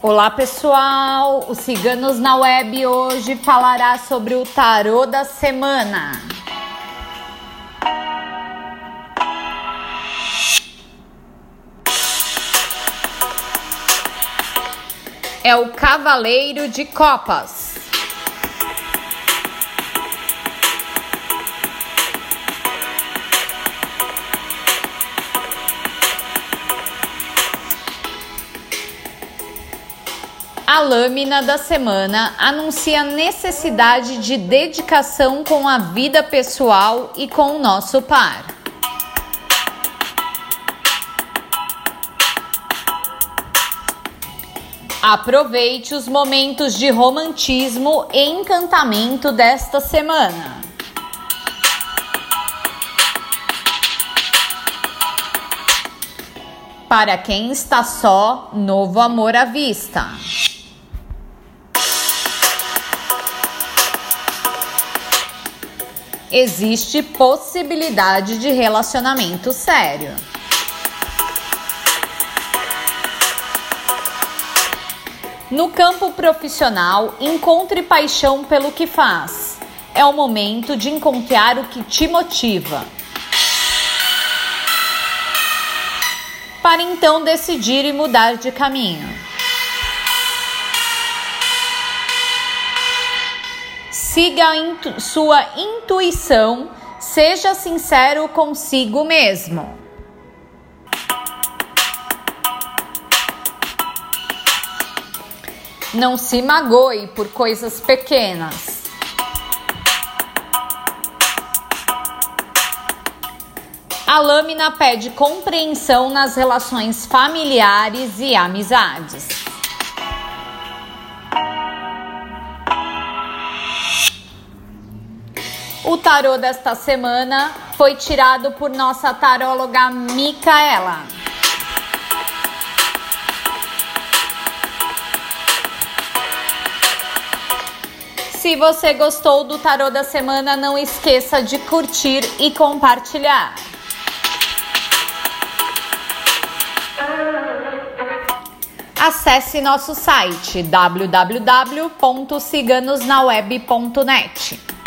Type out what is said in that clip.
Olá pessoal, o Ciganos na Web hoje falará sobre o tarô da semana. É o Cavaleiro de Copas. A lâmina da semana anuncia a necessidade de dedicação com a vida pessoal e com o nosso par. Aproveite os momentos de romantismo e encantamento desta semana. Para quem está só, novo amor à vista. Existe possibilidade de relacionamento sério. No campo profissional, encontre paixão pelo que faz. É o momento de encontrar o que te motiva. Para então decidir e mudar de caminho. Siga intu sua intuição, seja sincero consigo mesmo. Não se magoe por coisas pequenas. A lâmina pede compreensão nas relações familiares e amizades. O tarô desta semana foi tirado por nossa taróloga Micaela. Se você gostou do tarô da semana, não esqueça de curtir e compartilhar. Acesse nosso site www.ciganosnaweb.net.